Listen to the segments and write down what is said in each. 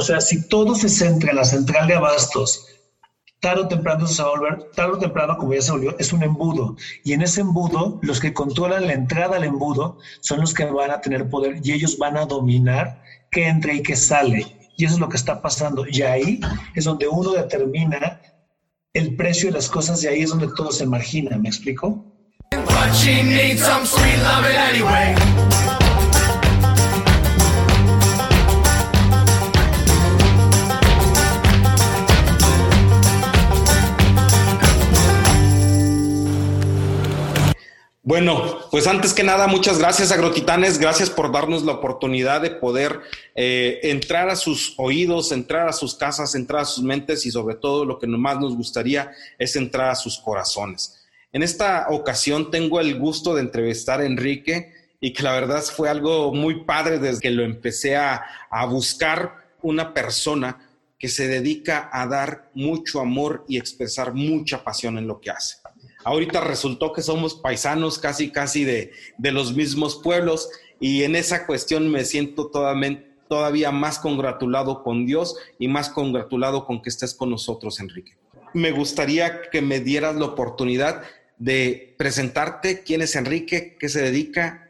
O sea, si todo se centra en la central de abastos, tarde o temprano se va a volver, tarde o temprano, como ya se volvió, es un embudo. Y en ese embudo, los que controlan la entrada al embudo son los que van a tener poder y ellos van a dominar qué entra y qué sale. Y eso es lo que está pasando. Y ahí es donde uno determina el precio de las cosas y ahí es donde todo se margina. ¿Me explico? Bueno, pues antes que nada, muchas gracias Agrotitanes, gracias por darnos la oportunidad de poder eh, entrar a sus oídos, entrar a sus casas, entrar a sus mentes y sobre todo lo que más nos gustaría es entrar a sus corazones. En esta ocasión tengo el gusto de entrevistar a Enrique y que la verdad fue algo muy padre desde que lo empecé a, a buscar una persona que se dedica a dar mucho amor y expresar mucha pasión en lo que hace. Ahorita resultó que somos paisanos casi, casi de, los mismos pueblos y en esa cuestión me siento todavía más congratulado con Dios y más congratulado con que estés con nosotros, Enrique. Me gustaría que me dieras la oportunidad de presentarte quién es Enrique, qué se dedica.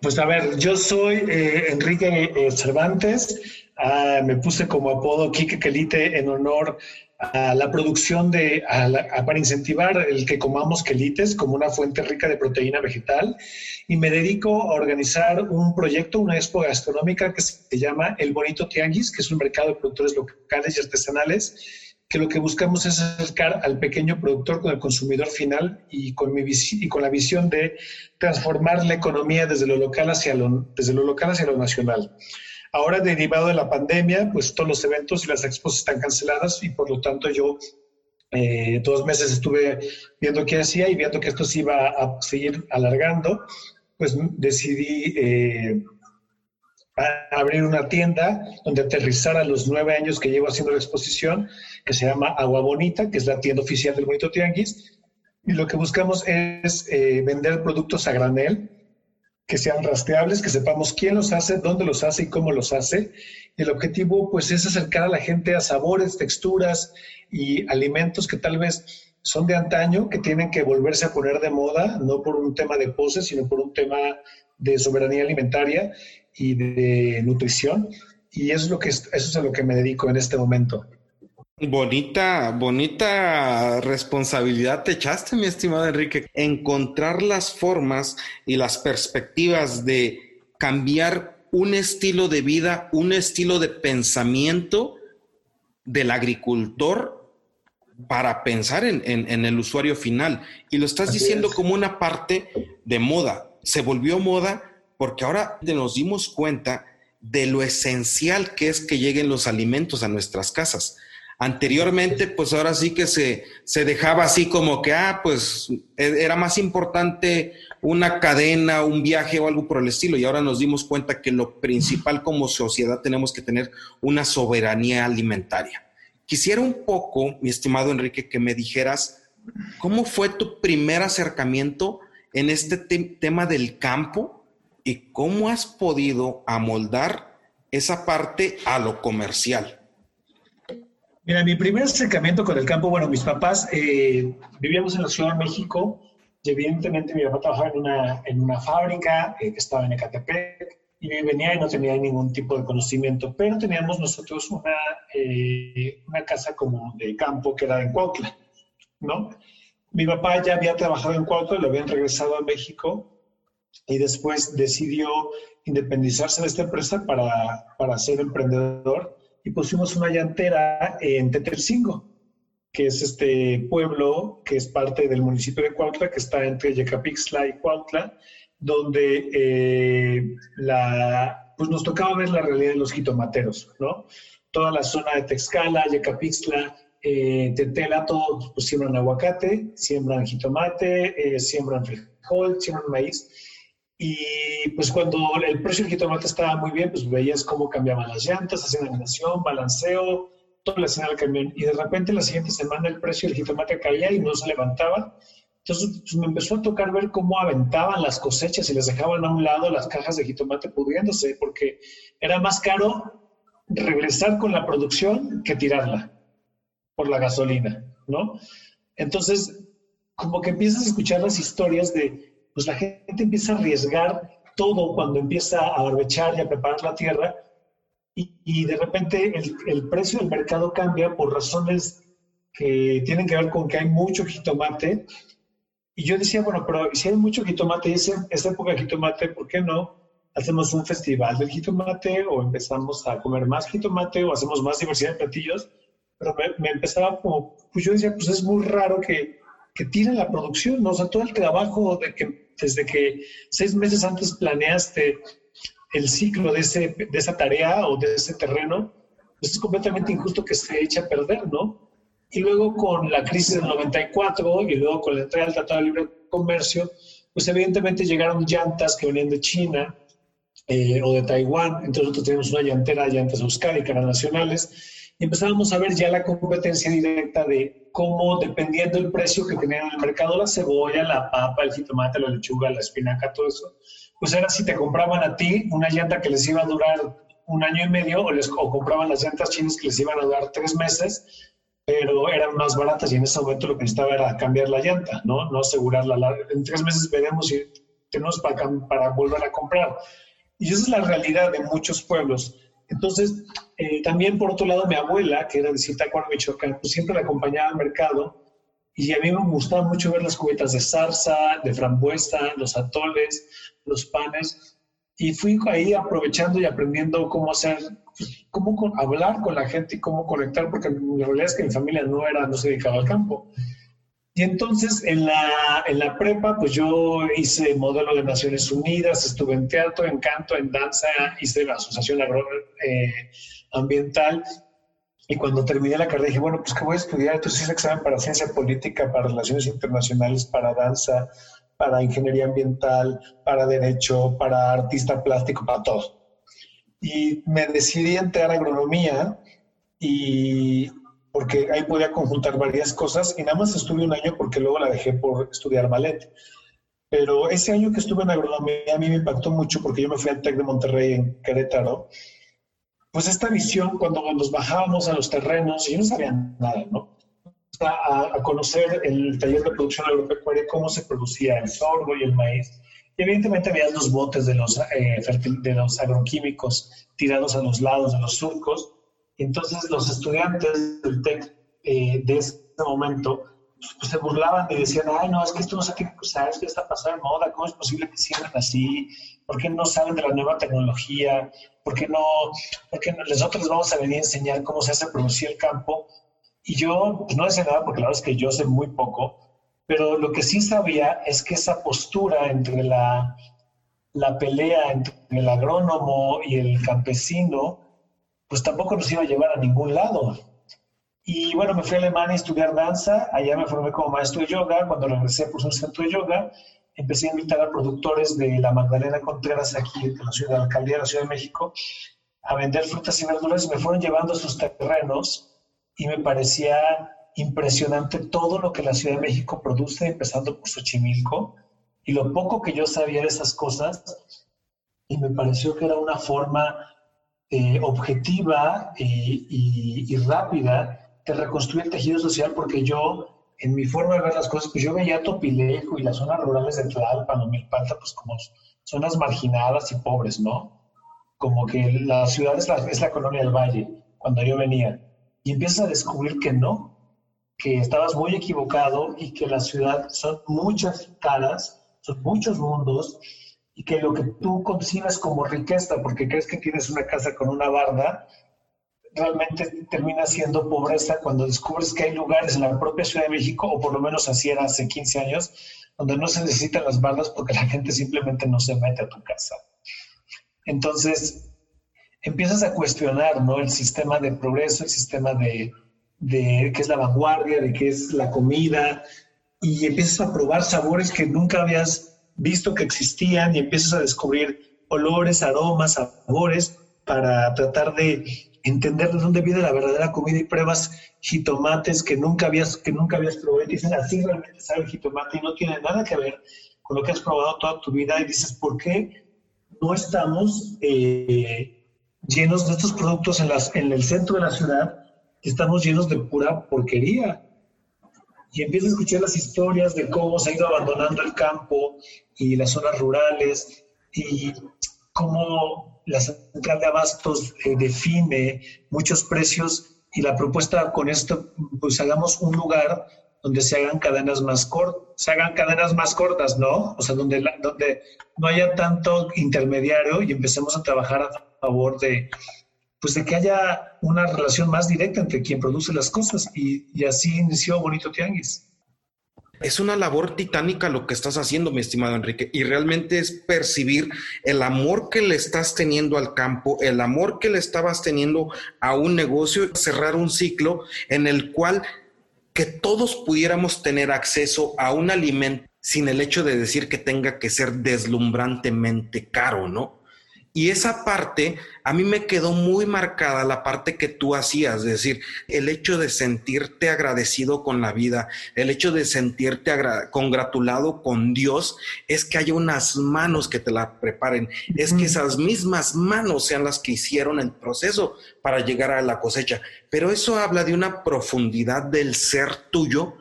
Pues a ver, yo soy eh, Enrique eh, Cervantes, ah, me puse como apodo Quique Quelite en honor a la producción de, para incentivar el que comamos quelites como una fuente rica de proteína vegetal y me dedico a organizar un proyecto, una expo gastronómica que se llama El Bonito Tianguis, que es un mercado de productores locales y artesanales, que lo que buscamos es acercar al pequeño productor con el consumidor final y con, mi y con la visión de transformar la economía desde lo local hacia lo, desde lo local hacia lo nacional. Ahora, derivado de la pandemia, pues todos los eventos y las expos están canceladas y por lo tanto yo eh, dos meses estuve viendo qué hacía y viendo que esto se iba a seguir alargando, pues decidí eh, abrir una tienda donde aterrizar a los nueve años que llevo haciendo la exposición, que se llama Agua Bonita, que es la tienda oficial del Bonito Tianguis. Y lo que buscamos es eh, vender productos a granel, que sean rastreables, que sepamos quién los hace, dónde los hace y cómo los hace. El objetivo pues es acercar a la gente a sabores, texturas y alimentos que tal vez son de antaño, que tienen que volverse a poner de moda, no por un tema de pose, sino por un tema de soberanía alimentaria y de nutrición. Y eso es, lo que, eso es a lo que me dedico en este momento. Bonita, bonita responsabilidad te echaste, mi estimado Enrique. Encontrar las formas y las perspectivas de cambiar un estilo de vida, un estilo de pensamiento del agricultor para pensar en, el usuario final. Y lo estás diciendo como una parte de moda. Se volvió moda porque ahora nos dimos cuenta de lo esencial que es que lleguen los alimentos a nuestras casas. Anteriormente, pues ahora sí que se, se dejaba así como que, ah, pues e, era más importante una cadena, un viaje o algo por el estilo. Y ahora nos dimos cuenta que lo principal como sociedad tenemos que tener una soberanía alimentaria. Quisiera un poco, mi estimado Enrique, que me dijeras cómo fue tu primer acercamiento en este tema del campo y cómo has podido amoldar esa parte a lo comercial. Mira, mi primer acercamiento con el campo, bueno, mis papás eh, vivíamos en la Ciudad de México y evidentemente mi papá trabajaba en una, en una fábrica eh, que estaba en Ecatepec y venía y no tenía ningún tipo de conocimiento, pero teníamos nosotros una, eh, una casa como de campo que era en Cuautla, ¿no? Mi papá ya había trabajado en Cuautla, lo habían regresado a México y después decidió independizarse de esta empresa para, para ser emprendedor y pusimos una llantera en Tetelcingo, que es este pueblo que es parte del municipio de Cuautla, que está entre Yecapixtla y Cuautla, donde eh, la, pues nos tocaba ver la realidad de los jitomateros, ¿no? Toda la zona de Texcala, Yecapixtla, eh, Tetela, todos pues, siembran aguacate, siembran jitomate, eh, siembran frijol, siembran maíz y pues cuando el precio del jitomate estaba muy bien, pues veías cómo cambiaban las llantas, hacían animación, balanceo, toda la escena del camión. Y de repente la siguiente semana el precio del jitomate caía y no se levantaba. Entonces pues, me empezó a tocar ver cómo aventaban las cosechas y les dejaban a un lado las cajas de jitomate pudriéndose, porque era más caro regresar con la producción que tirarla por la gasolina, ¿no? Entonces, como que empiezas a escuchar las historias de, pues la gente empieza a arriesgar todo cuando empieza a barbechar y a preparar la tierra y, de repente el, el, precio del mercado cambia por razones que tienen que ver con que hay mucho jitomate. Y yo decía, bueno, pero si hay mucho jitomate y esa época de jitomate, ¿por qué no hacemos un festival del jitomate o empezamos a comer más jitomate o hacemos más diversidad de platillos? Pero me, empezaba como, pues yo decía, pues es muy raro que, que tiren la producción, ¿no? O sea, todo el trabajo de que desde que seis meses antes planeaste el ciclo de, ese, de esa tarea o de ese terreno, pues es completamente injusto que se eche a perder, ¿no? Y luego con la crisis del 94 y luego con la entrada del Tratado de Libre Comercio, pues evidentemente llegaron llantas que venían de China eh, o de Taiwán, entonces nosotros teníamos una llantera, llantas Euskadi, que eran nacionales, empezábamos a ver ya la competencia directa de cómo, dependiendo del precio que tenían en el mercado, la cebolla, la papa, el jitomate, la lechuga, la espinaca, todo eso, pues era si te compraban a ti una llanta que les iba a durar un año y medio o, les, o compraban las llantas chinas que les iban a durar tres meses, pero eran más baratas y en ese momento lo que necesitaba era cambiar la llanta, ¿no? No asegurarla. En tres meses veremos si tenemos para, para volver a comprar. Y esa es la realidad de muchos pueblos. Entonces, eh, también por otro lado, mi abuela, que era de Zitácuaro, Michoacán, pues siempre la acompañaba al mercado y a mí me gustaba mucho ver las cubetas de zarza, de frambuesa, los atoles, los panes. Y fui ahí aprovechando y aprendiendo cómo hacer, pues, cómo hablar con la gente y cómo conectar, porque la realidad es que mi familia no era, no se dedicaba al campo. Y entonces en la, en la prepa, pues yo hice modelo de Naciones Unidas, estuve en teatro, en canto, en danza, hice la asociación agroambiental eh, y cuando terminé la carrera dije, bueno, pues ¿qué voy a estudiar? Entonces hice examen para ciencia política, para relaciones internacionales, para danza, para ingeniería ambiental, para derecho, para artista plástico, para todo. Y me decidí entrar a agronomía y porque ahí podía conjuntar varias cosas y nada más estuve un año porque luego la dejé por estudiar ballet. Pero ese año que estuve en agronomía a mí me impactó mucho porque yo me fui al TEC de Monterrey en Querétaro pues esta visión cuando nos bajábamos a los terrenos, y yo no sabía nada, ¿no? A, a, conocer el taller de producción agropecuaria, cómo se producía el sorgo y el maíz. Y evidentemente había los botes de los, eh, de los agroquímicos tirados a los lados de los surcos. Entonces los estudiantes del TEC eh, de ese momento pues, se burlaban y decían, ay, no, es que esto no se tiene que usar, es que está pasando de moda, ¿cómo es posible que sigan así? ¿Por qué no saben de la nueva tecnología? ¿Por qué no? Porque nosotros vamos a venir a enseñar cómo se hace producir el campo. Y yo pues, no decía nada porque la verdad es que yo sé muy poco, pero lo que sí sabía es que esa postura entre la, la pelea entre el agrónomo y el campesino, pues tampoco nos iba a llevar a ningún lado. Y bueno, me fui a Alemania a estudiar danza, allá me formé como maestro de yoga, cuando regresé por un centro de yoga, empecé a invitar a productores de la Magdalena Contreras aquí de la ciudad, de la alcaldía de la Ciudad de México, a vender frutas y verduras y me fueron llevando a sus terrenos y me parecía impresionante todo lo que la Ciudad de México produce, empezando por Xochimilco, y lo poco que yo sabía de esas cosas, y me pareció que era una forma eh, objetiva y, y, rápida de reconstruir el tejido social, porque yo en mi forma de ver las cosas, pues yo veía Topilejo y las zonas rurales de Tlalpan o Milpalta, pues como zonas marginadas y pobres, ¿no? Como que la ciudad es la, es la colonia del valle, cuando yo venía. Y empiezas a descubrir que no, que estabas muy equivocado y que la ciudad son muchas caras, son muchos mundos y que lo que tú concibes como riqueza, porque crees que tienes una casa con una barda, realmente termina siendo pobreza cuando descubres que hay lugares en la propia Ciudad de México, o por lo menos así era hace 15 años, donde no se necesitan las bardas porque la gente simplemente no se mete a tu casa. Entonces, empiezas a cuestionar ¿no? el sistema de progreso, el sistema de, de qué es la vanguardia, de qué es la comida, y empiezas a probar sabores que nunca habías visto que existían y empiezas a descubrir olores, aromas, sabores para tratar de entender de dónde viene la verdadera comida y pruebas jitomates que nunca habías, que nunca habías probado y dicen así realmente sabe el jitomate y no tiene nada que ver con lo que has probado toda tu vida y dices, ¿por qué no estamos eh, llenos de estos productos en, las, en el centro de la ciudad, estamos llenos de pura porquería. Y empiezo a escuchar las historias de cómo se ha ido abandonando el campo y las zonas rurales y cómo la central de abastos eh, define muchos precios y la propuesta con esto, pues hagamos un lugar donde se hagan cadenas más cortas, se hagan cadenas más cortas, ¿no? O sea, donde, donde no haya tanto intermediario y empecemos a trabajar a favor de, pues de que haya una relación más directa entre quien produce las cosas y, así inició Bonito Tianguis. Es una labor titánica lo que estás haciendo, mi estimado Enrique, y realmente es percibir el amor que le estás teniendo al campo, el amor que le estabas teniendo a un negocio, cerrar un ciclo en el cual que todos pudiéramos tener acceso a un alimento sin el hecho de decir que tenga que ser deslumbrantemente caro, ¿no? Y esa parte, a mí me quedó muy marcada la parte que tú hacías, es decir, el hecho de sentirte agradecido con la vida, el hecho de sentirte congratulado con Dios, es que haya unas manos que te la preparen, es que esas mismas manos sean las que hicieron el proceso para llegar a la cosecha. Pero eso habla de una profundidad del ser tuyo.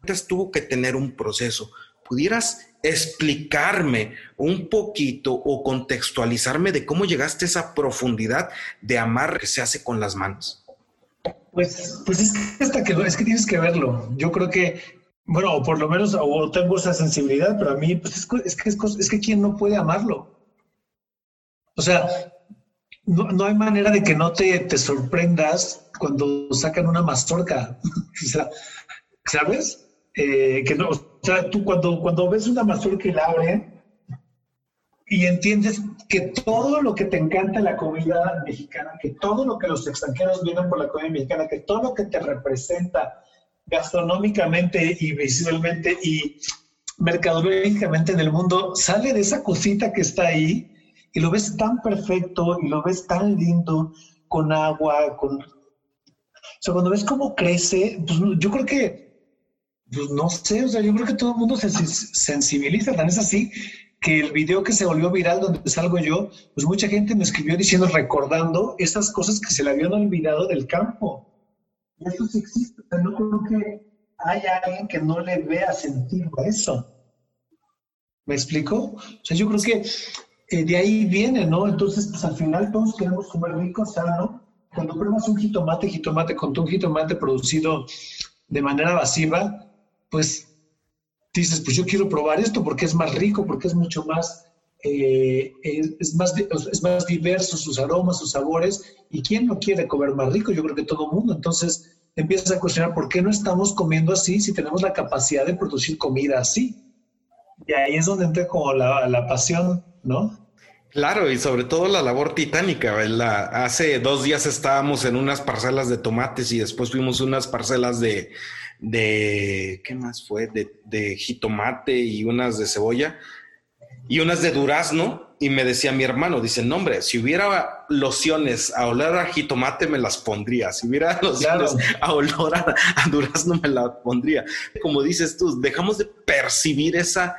Entonces tuvo que tener un proceso. ¿Pudieras explicarme un poquito o contextualizarme de cómo llegaste a esa profundidad de amar que se hace con las manos? Pues, pues es que hasta que es que tienes que verlo. Yo creo que, bueno, o por lo menos o tengo esa sensibilidad, pero a mí pues es, es, que es, que quién no puede amarlo. O sea, no, no, hay manera de que no te, te sorprendas cuando sacan una mazorca. o sea, ¿sabes? Eh, que no, o sea, tú cuando, cuando ves una mazorca y la abren y entiendes que todo lo que te encanta la comida mexicana, que todo lo que los extranjeros vienen por la comida mexicana, que todo lo que te representa gastronómicamente y visualmente y mercadológicamente en el mundo sale de esa cosita que está ahí y lo ves tan perfecto y lo ves tan lindo con agua, con... O sea, cuando ves cómo crece, pues yo creo que pues no sé, o sea, yo creo que todo el mundo se sensibiliza, tan es así que el video que se volvió viral donde salgo yo, pues mucha gente me escribió diciendo, recordando esas cosas que se le habían olvidado del campo. Y eso sí existe, o sea, no creo que haya alguien que no le vea sentido a eso. ¿Me explico? O sea, yo creo que eh, de ahí viene, ¿no? Entonces, pues al final todos queremos comer rico, sano. Cuando pruebas un jitomate, jitomate con un jitomate producido de manera masiva, pues dices, pues yo quiero probar esto porque es más rico, porque es mucho más, eh, es, más, es más diverso sus aromas, sus sabores, y ¿quién no quiere comer más rico? Yo creo que todo el mundo. Entonces empiezas a cuestionar por qué no estamos comiendo así si tenemos la capacidad de producir comida así. Y ahí es donde entra como la, la pasión, ¿no? Claro, y sobre todo la labor titánica. Hace dos días estábamos en unas parcelas de tomates y después fuimos unas parcelas de, de, ¿qué más fue? De, jitomate y unas de cebolla y unas de durazno. Y me decía mi hermano, dice, no hombre, si hubiera lociones a olor a jitomate me las pondría, si hubiera lociones a olor a, durazno me las pondría. Como dices tú, dejamos de percibir esa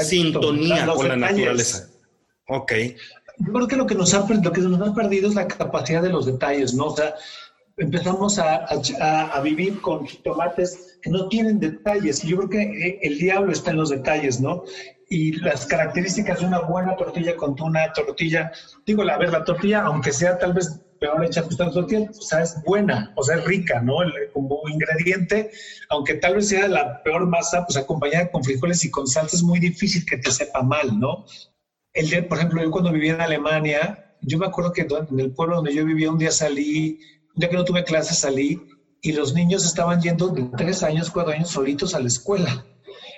sintonía con la naturaleza. Ok. Yo creo que lo que, nos ha, lo que nos ha perdido es la capacidad de los detalles, ¿no? O sea, empezamos a, a, vivir con jitomates que no tienen detalles. Yo creo que eh, el diablo está en los detalles, ¿no? Y las características de una buena tortilla con una tortilla, digo, a ver, la tortilla, aunque sea tal vez peor hecha que la tortilla, o sea, es buena, o sea, es rica, ¿no? como ingrediente, aunque tal vez sea la peor masa, pues acompañada con frijoles y con salsa es muy difícil que te sepa mal, ¿no? El por ejemplo, yo cuando vivía en Alemania, yo me acuerdo que en el pueblo donde yo vivía un día salí ya que no tuve clases salí y los niños estaban yendo de tres años, cuatro años solitos a la escuela.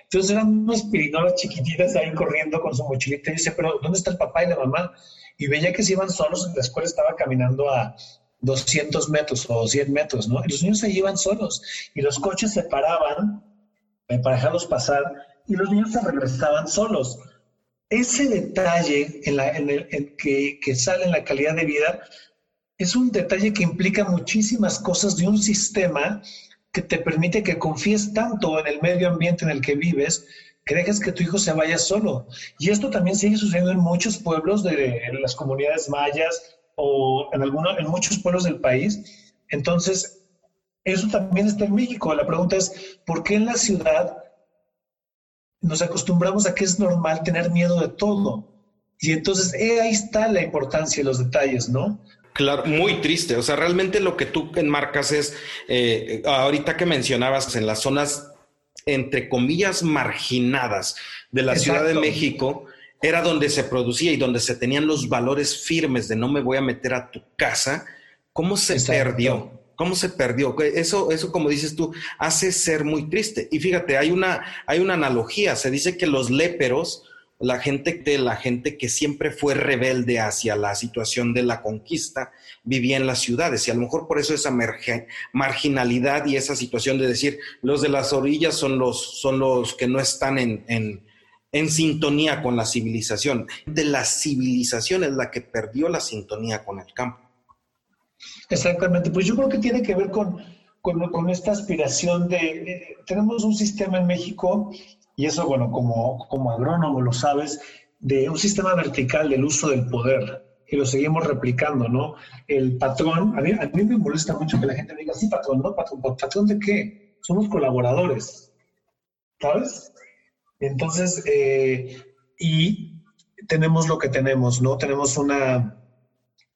Entonces eran unas pirinolas chiquititas ahí corriendo con su mochilita y dice, pero ¿dónde está el papá y la mamá? Y veía que se iban solos, la escuela estaba caminando a 200 metros o 100 metros, ¿no? Y los niños se iban solos y los coches se paraban para dejarlos pasar y los niños se regresaban solos. Ese detalle en, la, en el, en que, que sale en la calidad de vida es un detalle que implica muchísimas cosas de un sistema que te permite que confíes tanto en el medio ambiente en el que vives que dejes que tu hijo se vaya solo. Y esto también sigue sucediendo en muchos pueblos de las comunidades mayas o en, muchos pueblos del país. Entonces, eso también está en México. La pregunta es, ¿por qué en la ciudad nos acostumbramos a que es normal tener miedo de todo? Y entonces eh, ahí está la importancia de los detalles, ¿no? Claro, muy triste. O sea, realmente lo que tú enmarcas es, eh, ahorita que mencionabas en las zonas, entre comillas, marginadas de la Ciudad de México, era donde se producía y donde se tenían los valores firmes de no me voy a meter a tu casa. ¿Cómo se perdió? ¿Cómo se perdió? Eso, eso, como dices tú, hace ser muy triste. Y fíjate, hay una, hay una analogía. Se dice que los léperos, la gente, la gente que siempre fue rebelde hacia la situación de la conquista, vivía en las ciudades. Y a lo mejor por eso esa marginalidad y esa situación de decir, los de las orillas son los, son los que no están en, en, sintonía con la civilización. De la civilización es la que perdió la sintonía con el campo. Exactamente, pues yo creo que tiene que ver con, con, esta aspiración de, tenemos un sistema en México, y eso, bueno, como, como agrónomo lo sabes, de un sistema vertical del uso del poder, y lo seguimos replicando, ¿no? El patrón, a mí, a mí me molesta mucho que la gente me diga, sí, patrón, ¿no? ¿Patrón, ¿patrón de qué? Somos colaboradores, ¿sabes? Entonces, eh, y tenemos lo que tenemos, ¿no? Tenemos una,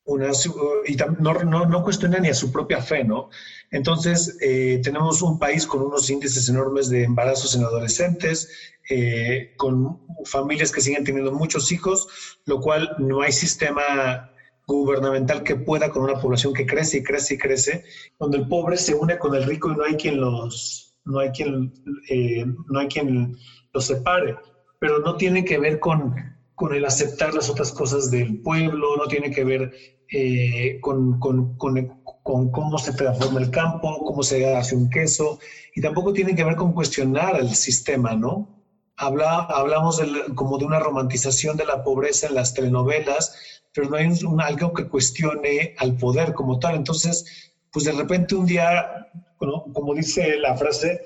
y no, cuestiona ni a su propia fe, ¿no? Entonces, eh, tenemos un país con unos índices enormes de embarazos en adolescentes, eh, con familias que siguen teniendo muchos hijos, lo cual no hay sistema gubernamental que pueda con una población que crece y crece y crece, donde el pobre se une con el rico y no hay quien los, no hay quien, eh, no hay quien los separe, pero no tiene que ver con, con el aceptar las otras cosas del pueblo, no tiene que ver eh, con, con, con, cómo se transforma el campo, cómo se hace un queso, y tampoco tiene que ver con cuestionar el sistema, ¿no? Habla, hablamos como de una romantización de la pobreza en las telenovelas, pero no hay un, algo que cuestione al poder como tal. Entonces, pues de repente un día, como dice la frase,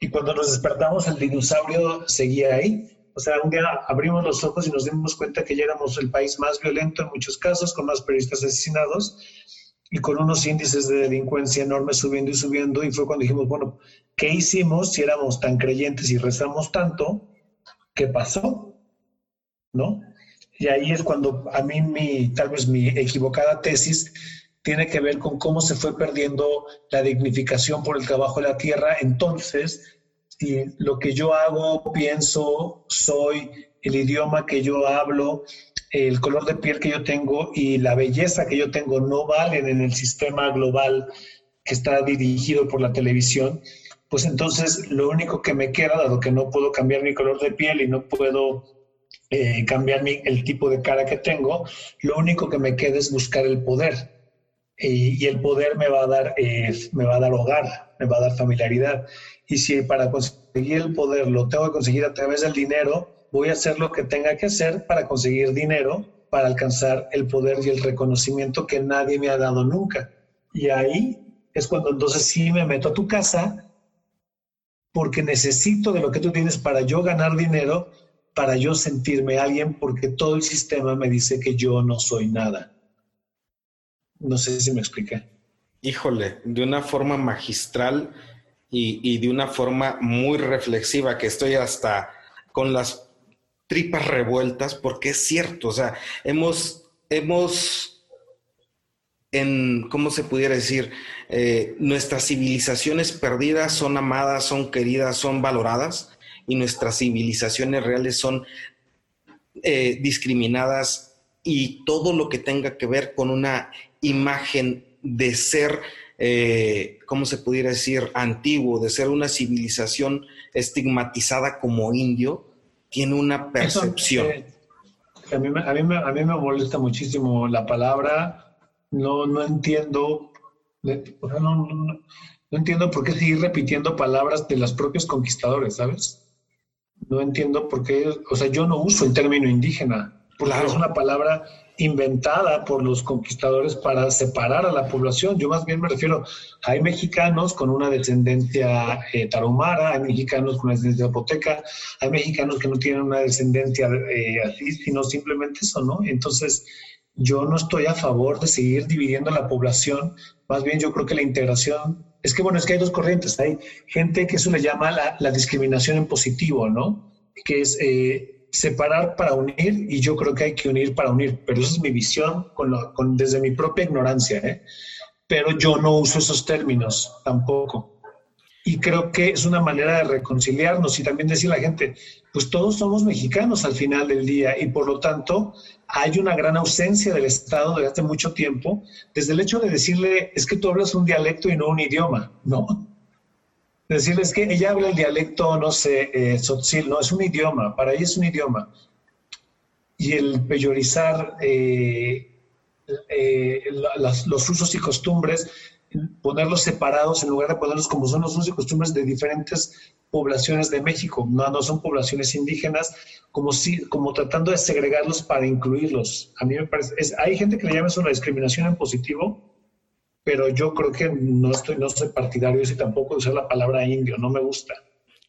y cuando nos despertamos el dinosaurio seguía ahí, o sea, un día abrimos los ojos y nos dimos cuenta que ya éramos el país más violento en muchos casos, con más periodistas asesinados y con unos índices de delincuencia enormes subiendo y subiendo. Y fue cuando dijimos, bueno, ¿qué hicimos si éramos tan creyentes y rezamos tanto? ¿Qué pasó? ¿No? Y ahí es cuando a mí mi, tal vez mi equivocada tesis tiene que ver con cómo se fue perdiendo la dignificación por el trabajo de la tierra. Entonces, si lo que yo hago, pienso, soy, el idioma que yo hablo, el color de piel que yo tengo y la belleza que yo tengo no valen en el sistema global que está dirigido por la televisión, pues entonces lo único que me queda, dado que no puedo cambiar mi color de piel y no puedo eh, cambiar mi, el tipo de cara que tengo, lo único que me queda es buscar el poder. Y, el poder me va, a dar, eh, me va a dar hogar, me va a dar familiaridad. Y si para conseguir el poder lo tengo que conseguir a través del dinero, voy a hacer lo que tenga que hacer para conseguir dinero, para alcanzar el poder y el reconocimiento que nadie me ha dado nunca. Y ahí es cuando entonces sí me meto a tu casa porque necesito de lo que tú tienes para yo ganar dinero, para yo sentirme alguien, porque todo el sistema me dice que yo no soy nada. No sé si me expliqué. Híjole, de una forma magistral y, de una forma muy reflexiva que estoy hasta con las tripas revueltas porque es cierto, o sea, hemos, hemos en, ¿cómo se pudiera decir? Eh, nuestras civilizaciones perdidas son amadas, son queridas, son valoradas y nuestras civilizaciones reales son eh, discriminadas y todo lo que tenga que ver con una imagen de ser eh, ¿cómo se pudiera decir?, antiguo, de ser una civilización estigmatizada como indio, tiene una percepción. a, mí, a, mí, a, mí, me molesta muchísimo la palabra, no, no entiendo, no, no, entiendo por qué seguir repitiendo palabras de los propios conquistadores, ¿sabes? No entiendo por qué, o sea, yo no uso el término indígena, porque es una palabra inventada por los conquistadores para separar a la población. Yo más bien me refiero, hay mexicanos con una descendencia eh, tarahumara, hay mexicanos con una descendencia zapoteca, hay mexicanos que no tienen una descendencia eh, así, sino simplemente eso, ¿no? Entonces, yo no estoy a favor de seguir dividiendo la población. Más bien yo creo que la integración, es que bueno, es que hay dos corrientes. Hay gente que eso le llama la, discriminación en positivo, ¿no? Que es eh, separar para unir y yo creo que hay que unir para unir. Pero esa es mi visión desde mi propia ignorancia, ¿eh? Pero yo no uso esos términos tampoco y creo que es una manera de reconciliarnos y también decir a la gente, pues todos somos mexicanos al final del día y por lo tanto hay una gran ausencia del Estado desde hace mucho tiempo, desde el hecho de decirle, es que tú hablas un dialecto y no un idioma, ¿no? Decirles que ella habla el dialecto, no sé, eh, no, es un idioma, para ella es un idioma. Y el peyorizar eh, eh, los usos y costumbres ponerlos separados en lugar de ponerlos como son los usos y costumbres de diferentes poblaciones de México. No, no son poblaciones indígenas, como, si, como tratando de segregarlos para incluirlos. A mí me parece, hay gente que le llama eso la discriminación en positivo, pero yo creo que no estoy, no soy partidario y tampoco usar la palabra indio, no me gusta.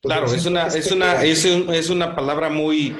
claro, es una, es, una, es una palabra muy,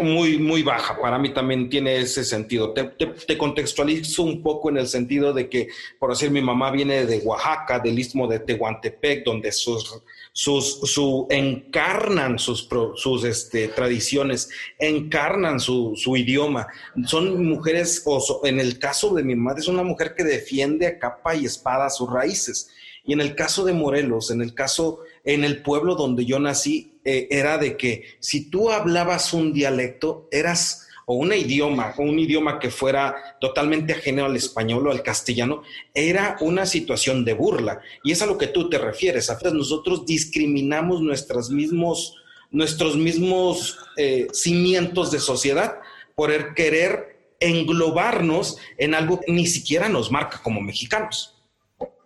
muy, muy baja. Para mí también tiene ese sentido. Te, contextualizo un poco en el sentido de que, por decir, mi mamá viene de Oaxaca, del istmo de Tehuantepec, donde sus, sus, su, encarnan sus, sus este, tradiciones, encarnan su, su, idioma. Son mujeres, o en el caso de mi madre, es una mujer que defiende a capa y espada sus raíces. Y en el caso de Morelos, en el caso, en el pueblo donde yo nací, eh, era de que si tú hablabas un dialecto, eras o un idioma, o un idioma que fuera totalmente ajeno al español o al castellano, era una situación de burla. Y es a lo que tú te refieres. A veces nosotros discriminamos nuestros mismos, nuestros mismos eh, cimientos de sociedad por querer englobarnos en algo que ni siquiera nos marca como mexicanos.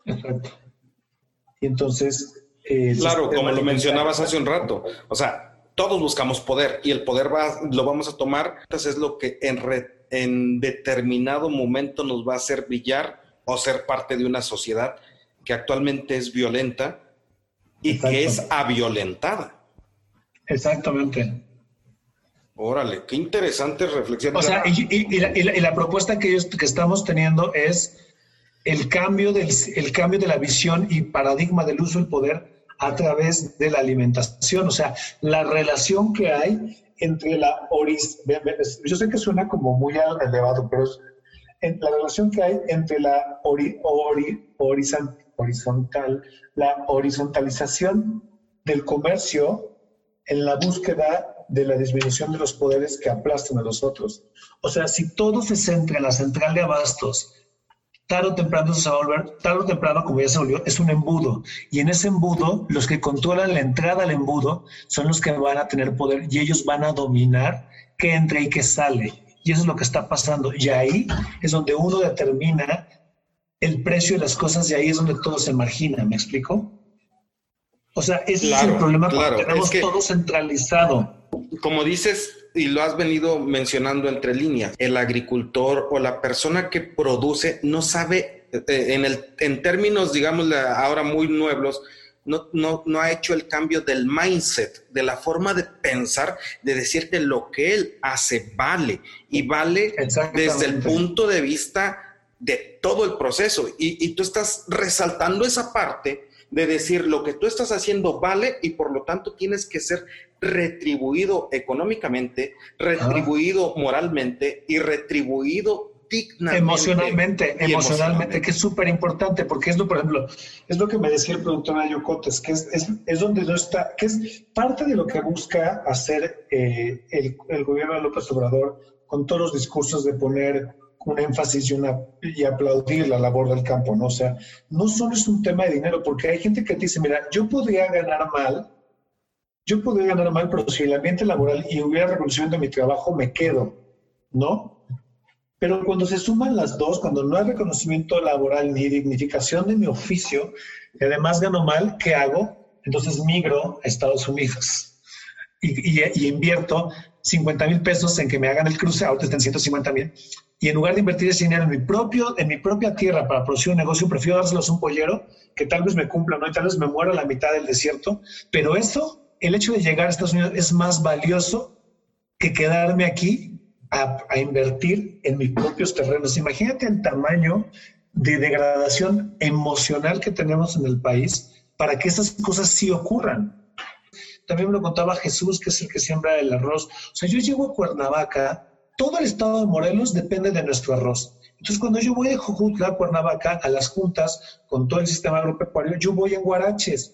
Exacto. Y entonces, eh, claro, como lo mencionabas hace un rato, o sea, todos buscamos poder y el poder va, lo vamos a tomar, entonces es lo que en, en determinado momento nos va a hacer brillar o ser parte de una sociedad que actualmente es violenta y que es aviolentada. Exactamente. Órale, qué interesante reflexión. O sea, y, la, propuesta que, que estamos teniendo es el cambio, del, el cambio de la visión y paradigma del uso del poder a través de la alimentación, o sea, la relación que hay entre la yo sé que suena como muy elevado, pero es la relación que hay entre la horizontal, la horizontalización del comercio en la búsqueda de la disminución de los poderes que aplastan a los otros. O sea, si todo se centra en la central de abastos, tarde o temprano se va a volver, tarde o temprano, como ya se volvió, es un embudo. Y en ese embudo, los que controlan la entrada al embudo son los que van a tener poder y ellos van a dominar qué entra y qué sale. Y eso es lo que está pasando. Y ahí es donde uno determina el precio de las cosas y ahí es donde todo se margina. ¿Me explico? O sea, ese es el problema cuando tenemos todo centralizado. Como dices, y lo has venido mencionando entre líneas, el agricultor o la persona que produce no sabe, eh, en, el, en términos, digamos, ahora muy nuevos, no, no, no, ha hecho el cambio del mindset, de la forma de pensar, de decir que lo que él hace vale y vale desde el punto de vista de todo el proceso. Y, y tú estás resaltando esa parte de decir lo que tú estás haciendo vale y por lo tanto tienes que ser retribuido económicamente, retribuido moralmente y retribuido dignamente. Emocionalmente, emocionalmente, que es súper importante, porque es lo, por ejemplo, es lo que me decía el productor Ayo Cotes, que es, es, donde no está, que es parte de lo que busca hacer eh, el, el gobierno de López Obrador con todos los discursos de poner un énfasis y, una, y aplaudir la labor del campo, ¿no? O sea, no solo es un tema de dinero, porque hay gente que dice, mira, yo podría ganar mal, yo podría ganar mal, pero si el ambiente laboral y hubiera reconocimiento de mi trabajo, me quedo, ¿no? Pero cuando se suman las dos, cuando no hay reconocimiento laboral ni dignificación de mi oficio, y además gano mal, ¿qué hago? Entonces migro a Estados Unidos y, y, y invierto 50 mil pesos en que me hagan el cruce, ahora están 150 mil, y en lugar de invertir ese dinero en mi, propio, en mi propia tierra para producir un negocio, prefiero dárselos a un pollero que tal vez me cumpla, ¿no? Y tal vez me muera a la mitad del desierto. Pero eso, el hecho de llegar a Estados Unidos es más valioso que quedarme aquí a, invertir en mis propios terrenos. Imagínate el tamaño de degradación emocional que tenemos en el país para que esas cosas sí ocurran. También me lo contaba Jesús, que es el que siembra el arroz. O sea, yo llego a Cuernavaca, todo el estado de Morelos depende de nuestro arroz. Entonces, cuando yo voy de Jujutla, Cuernavaca, a las juntas con todo el sistema agropecuario, yo voy en guaraches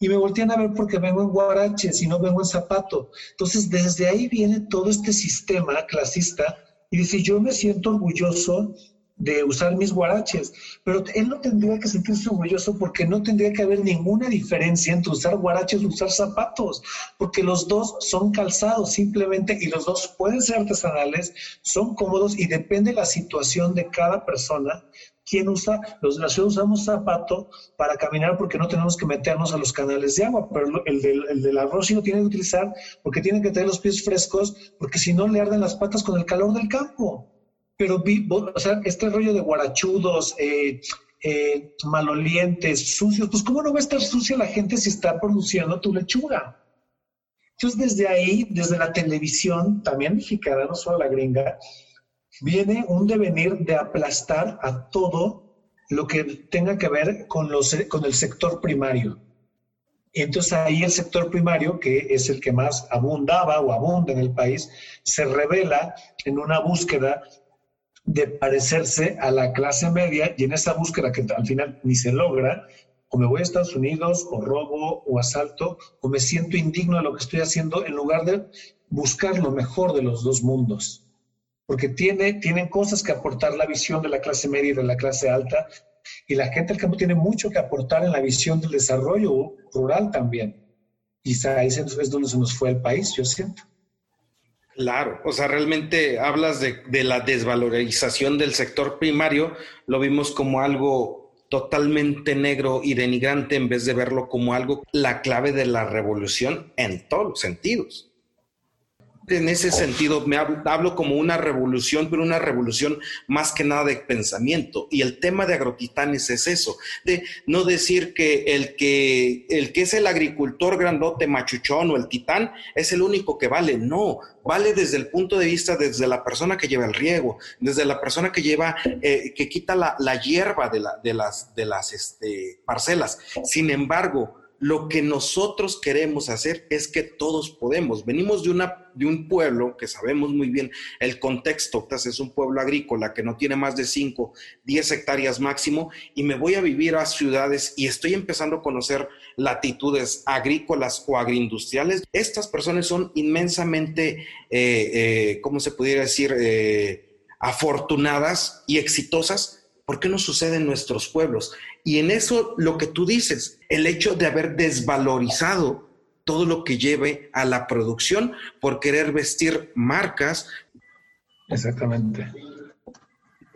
y me voltean a ver porque vengo en guaraches y no vengo en zapato. Entonces, desde ahí viene todo este sistema clasista y dice, yo me siento orgulloso de usar mis guaraches, pero él no tendría que sentirse orgulloso porque no tendría que haber ninguna diferencia entre usar guaraches y usar zapatos, porque los dos son calzados simplemente y los dos pueden ser artesanales, son cómodos y depende de la situación de cada persona. ¿Quién usa? Los de usamos zapato para caminar porque no tenemos que meternos a los canales de agua, pero el del, el del arroz sí lo tiene que utilizar porque tiene que tener los pies frescos, porque si no le arden las patas con el calor del campo pero vi, o sea, este rollo de guarachudos, eh, eh, malolientes, sucios, pues ¿cómo no va a estar sucia la gente si está produciendo tu lechuga? Entonces, desde ahí, desde la televisión, también mexicana, no solo la gringa, viene un devenir de aplastar a todo lo que tenga que ver con, los, con el sector primario. Y entonces ahí el sector primario, que es el que más abundaba o abunda en el país, se revela en una búsqueda de parecerse a la clase media y en esa búsqueda que al final ni se logra, o me voy a Estados Unidos, o robo, o asalto, o me siento indigno de lo que estoy haciendo, en lugar de buscar lo mejor de los dos mundos. Porque tiene, tienen cosas que aportar la visión de la clase media y de la clase alta, y la gente del campo tiene mucho que aportar en la visión del desarrollo rural también. Y ahí es donde se nos fue el país, yo siento. Claro, o sea, realmente hablas de, la desvalorización del sector primario, lo vimos como algo totalmente negro y denigrante en vez de verlo como algo la clave de la revolución en todos los sentidos en ese sentido me hablo, como una revolución, pero una revolución más que nada de pensamiento. Y el tema de agrotitanes es eso, de no decir que el que, el que es el agricultor grandote machuchón o el titán es el único que vale. No, vale desde el punto de vista, desde la persona que lleva el riego, desde la persona que lleva, eh, que quita la, hierba de, la, de las, de las este, parcelas. Sin embargo, lo que nosotros queremos hacer es que todos podemos. Venimos de, una, de un pueblo que sabemos muy bien el contexto, es un pueblo agrícola que no tiene más de 5, 10 hectáreas máximo, y me voy a vivir a ciudades y estoy empezando a conocer latitudes agrícolas o agroindustriales. Estas personas son inmensamente, eh, eh, ¿cómo se pudiera decir?, eh, afortunadas y exitosas ¿Por qué no sucede en nuestros pueblos? Y en eso lo que tú dices, el hecho de haber desvalorizado todo lo que lleve a la producción por querer vestir marcas. Exactamente.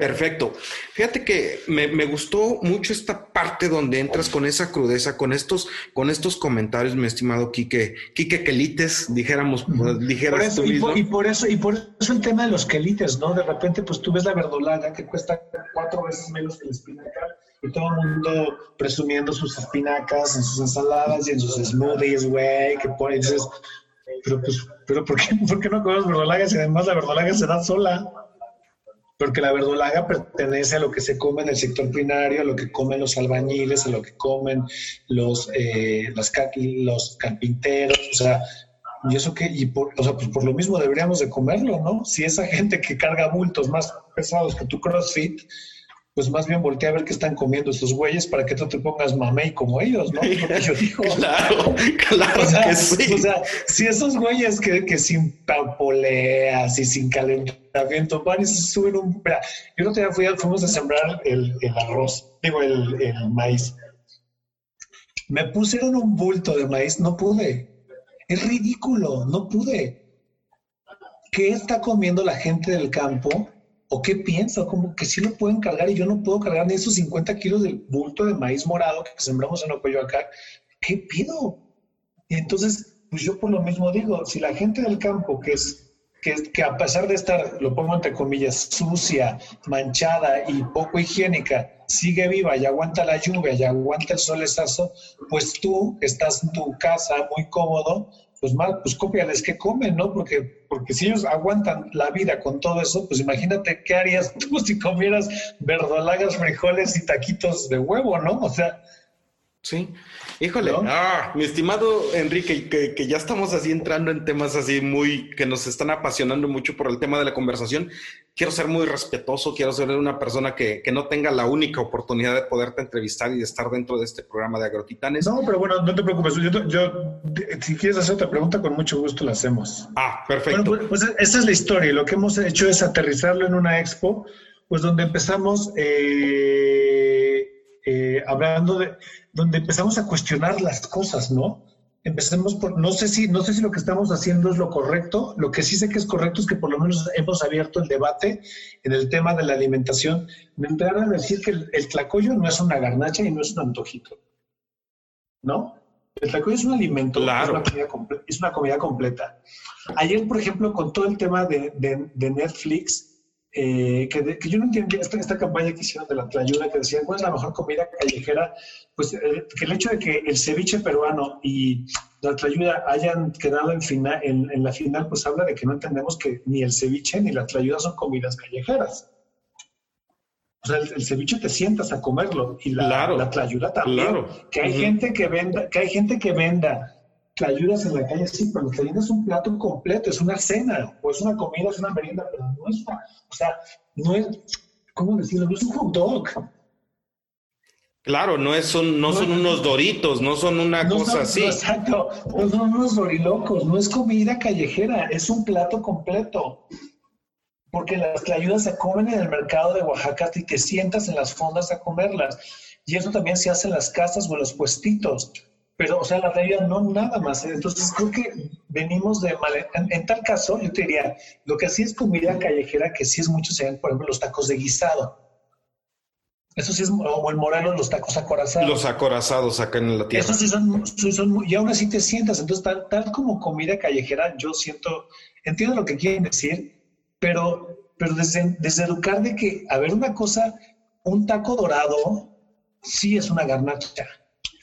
Perfecto. Fíjate que me, gustó mucho esta parte donde entras con esa crudeza, con estos, con estos comentarios, mi estimado Quique, Quique Quelites, dijéramos, dijeras y, por, eso, y por eso el tema de los quelites, ¿no? De repente, pues tú ves la verdolaga que cuesta cuatro veces menos que la espinaca y todo el mundo presumiendo sus espinacas en sus ensaladas y en sus smoothies, güey, que pones, pero pues, pero ¿por qué, ¿por qué no comemos verdolagas y además la verdolaga se da sola? Porque la verdolaga pertenece a lo que se come en el sector primario, a lo que comen los albañiles, a lo que comen los, eh, los carpinteros, o sea, y eso que, y por, o sea, pues por lo mismo deberíamos de comerlo, ¿no? Si esa gente que carga bultos más pesados que tu CrossFit, pues más bien voltea a ver qué están comiendo estos güeyes para que tú te pongas mamey como ellos, ¿no? Porque yo digo, claro, claro que sí. O sea, si esos güeyes que, que sin papoleas y sin calentamiento van y se suben un... Yo no te fui, fuimos a sembrar el, el arroz, digo, el, el maíz. Me pusieron un bulto de maíz, no pude. Es ridículo, no pude. ¿Qué está comiendo la gente del campo? ¿O qué piensa? Como que sí lo pueden cargar y yo no puedo cargar ni esos 50 kilos del bulto de maíz morado que sembramos en acá. ¿Qué pido? Y entonces, pues yo por lo mismo digo, si la gente del campo, que es que, que, a pesar de estar, lo pongo entre comillas, sucia, manchada y poco higiénica, sigue viva y aguanta la lluvia y aguanta el solezazo, pues tú estás en tu casa muy cómodo, pues mal, pues cópiales que comen, ¿no? Porque, porque si ellos aguantan la vida con todo eso, pues imagínate qué harías tú si comieras verdolagas, frijoles y taquitos de huevo, ¿no? O sea. Sí. Híjole, ah, mi estimado Enrique, que, que, ya estamos así entrando en temas así muy que nos están apasionando mucho por el tema de la conversación quiero ser muy respetuoso, quiero ser una persona que, no tenga la única oportunidad de poderte entrevistar y de estar dentro de este programa de Agrotitanes. No, pero bueno, no te preocupes. Yo, si quieres hacer otra pregunta, con mucho gusto la hacemos. Ah, perfecto. Bueno, pues, pues esa es la historia. Lo que hemos hecho es aterrizarlo en una expo, pues donde empezamos eh, eh, hablando de, donde empezamos a cuestionar las cosas, ¿no? empecemos por, no sé si, no sé si lo que estamos haciendo es lo correcto, lo que sí sé que es correcto es que por lo menos hemos abierto el debate en el tema de la alimentación, me empezaron a decir que el, tlacoyo no es una garnacha y no es un antojito, ¿no? El tlacoyo es un alimento, es, una comida es, una comida completa. Ayer, por ejemplo, con todo el tema de, de Netflix, eh, que, yo no entendía esta, esta, campaña que hicieron de la Tlayuda, que decían, ¿cuál es la mejor comida callejera? Pues eh, que el hecho de que el ceviche peruano y la Tlayuda hayan quedado en, en, la final, pues habla de que no entendemos que ni el ceviche ni la Tlayuda son comidas callejeras. O sea, el, ceviche te sientas a comerlo y la, la tlayuda también. Que hay gente que venda, que hay gente que venda ayudas en la calle, sí, pero la es un plato completo, es una cena, o es una comida, es una merienda, pero no es, o sea, no es, ¿cómo decirlo? No es un hot dog. Claro, no, es no, son unos doritos, no son una cosa así. exacto, no son unos dorilocos, no es comida callejera, es un plato completo. Porque las ayudas se comen en el mercado de Oaxaca y te sientas en las fondas a comerlas. Y eso también se hace en las casas o en los puestitos pero, o sea, la realidad no nada más. Entonces, creo que venimos de mal. En, tal caso, yo te diría, lo que sí es comida callejera, que sí es mucho, sean, por ejemplo, los tacos de guisado. Eso sí es, o en Morelos, los tacos acorazados. Los acorazados acá en la tierra. Eso sí son, son, y aún así te sientas. Entonces, tal, tal como comida callejera, yo siento, entiendo lo que quieren decir, pero, pero desde, desde educar de que, a ver, una cosa, un taco dorado sí es una garnacha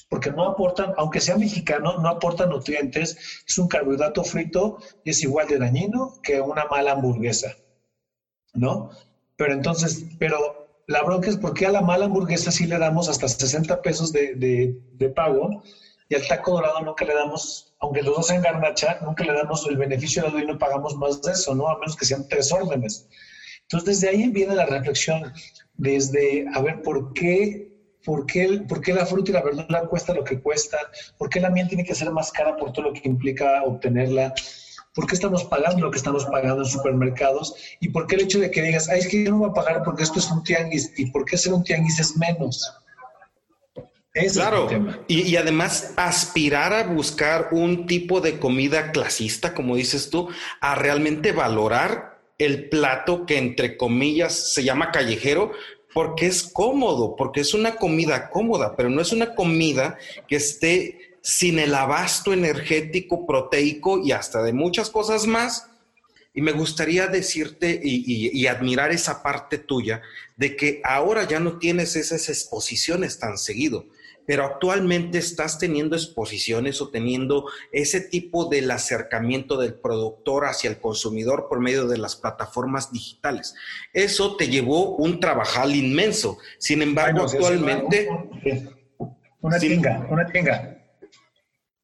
porque no aportan, aunque sea mexicano, no aporta nutrientes, es un carbohidrato frito y es igual de dañino que una mala hamburguesa, ¿no? Pero entonces, pero la bronca es porque a la mala hamburguesa sí le damos hasta 60 pesos de, pago y al taco dorado nunca le damos, aunque los dos sean garnacha, nunca le damos el beneficio de y no pagamos más de eso, ¿no? A menos que sean tres órdenes. Entonces, desde ahí viene la reflexión, desde, a ver, ¿por qué ¿Por qué, ¿Por qué, la fruta y la verdura cuesta lo que cuesta? ¿Por qué la miel tiene que ser más cara por todo lo que implica obtenerla? ¿Por qué estamos pagando lo que estamos pagando en supermercados? ¿Y por qué el hecho de que digas, ay, es que yo no voy a pagar porque esto es un tianguis? ¿Y por qué ser un tianguis es menos? claro, y, y, además aspirar a buscar un tipo de comida clasista, como dices tú, a realmente valorar el plato que entre comillas se llama callejero, porque es cómodo, porque es una comida cómoda, pero no es una comida que esté sin el abasto energético, proteico y hasta de muchas cosas más. Y me gustaría decirte y, admirar esa parte tuya de que ahora ya no tienes esas exposiciones tan seguido pero actualmente estás teniendo exposiciones o teniendo ese tipo del acercamiento del productor hacia el consumidor por medio de las plataformas digitales. Eso te llevó un trabajal inmenso. Sin embargo, actualmente... Una chinga, una chinga.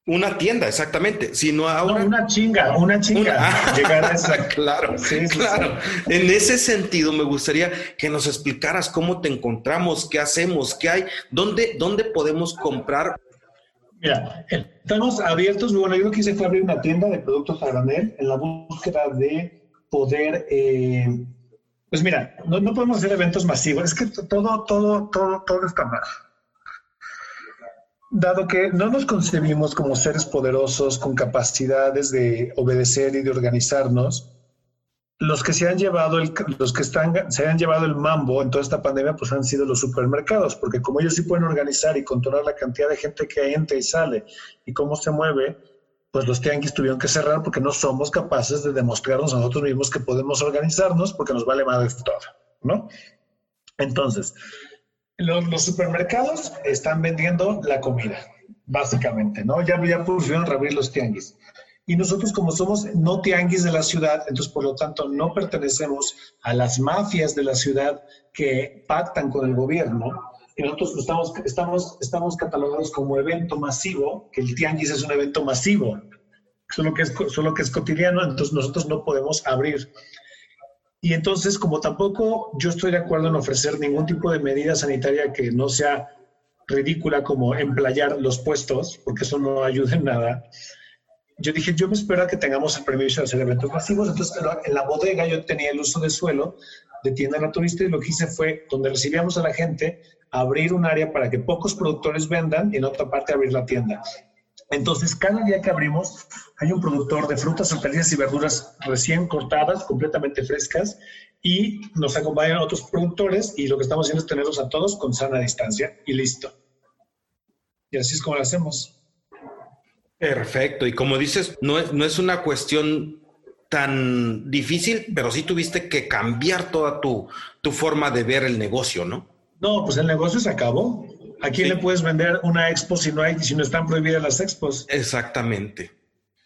Una tienda, exactamente. Sino ahora. una chinga, una chinga. Ah, claro, sí, claro. En ese sentido, me gustaría que nos explicaras cómo te encontramos, qué hacemos, qué hay, dónde, dónde podemos comprar. Mira, estamos abiertos. Bueno, yo lo que hice fue abrir una tienda de productos a granel en la búsqueda de poder. Eh, pues mira, no, no podemos hacer eventos masivos. Es que todo, todo, todo, todo está mal dado que no nos concebimos como seres poderosos con capacidades de obedecer y de organizarnos, los que se han llevado el, los que están, se han llevado el mambo en toda esta pandemia, pues han sido los supermercados, porque como ellos sí pueden organizar y controlar la cantidad de gente que entra y sale y cómo se mueve, pues los tianguis tuvieron que cerrar porque no somos capaces de demostrarnos a nosotros mismos que podemos organizarnos porque nos vale más de todo, ¿no? Entonces, los, supermercados están vendiendo la comida, básicamente, ¿no? Ya, ya pusieron a abrir los tianguis. Y nosotros como somos no tianguis de la ciudad, entonces por lo tanto no pertenecemos a las mafias de la ciudad que pactan con el gobierno. Y nosotros estamos, estamos, estamos catalogados como evento masivo, que el tianguis es un evento masivo, solo que es, solo que es cotidiano, entonces nosotros no podemos abrir. Y entonces, como tampoco yo estoy de acuerdo en ofrecer ningún tipo de medida sanitaria que no sea ridícula como emplayar los puestos, porque eso no ayuda en nada, yo dije, yo me espero que tengamos el permiso de hacer eventos masivos. Entonces, en la bodega yo tenía el uso de suelo de tienda naturista y lo que hice fue, donde recibíamos a la gente, abrir un área para que pocos productores vendan y en otra parte abrir la tienda. Entonces, cada día que abrimos, hay un productor de frutas, hortalizas y verduras recién cortadas, completamente frescas, y nos acompañan otros productores y lo que estamos haciendo es tenerlos a todos con sana distancia y listo. Y así es como lo hacemos. Perfecto. Y como dices, no es, no es una cuestión tan difícil, pero sí tuviste que cambiar toda tu, tu forma de ver el negocio, ¿no? No, pues el negocio se acabó. ¿A quién le puedes vender una expo si no hay, si no están prohibidas las expos? Exactamente.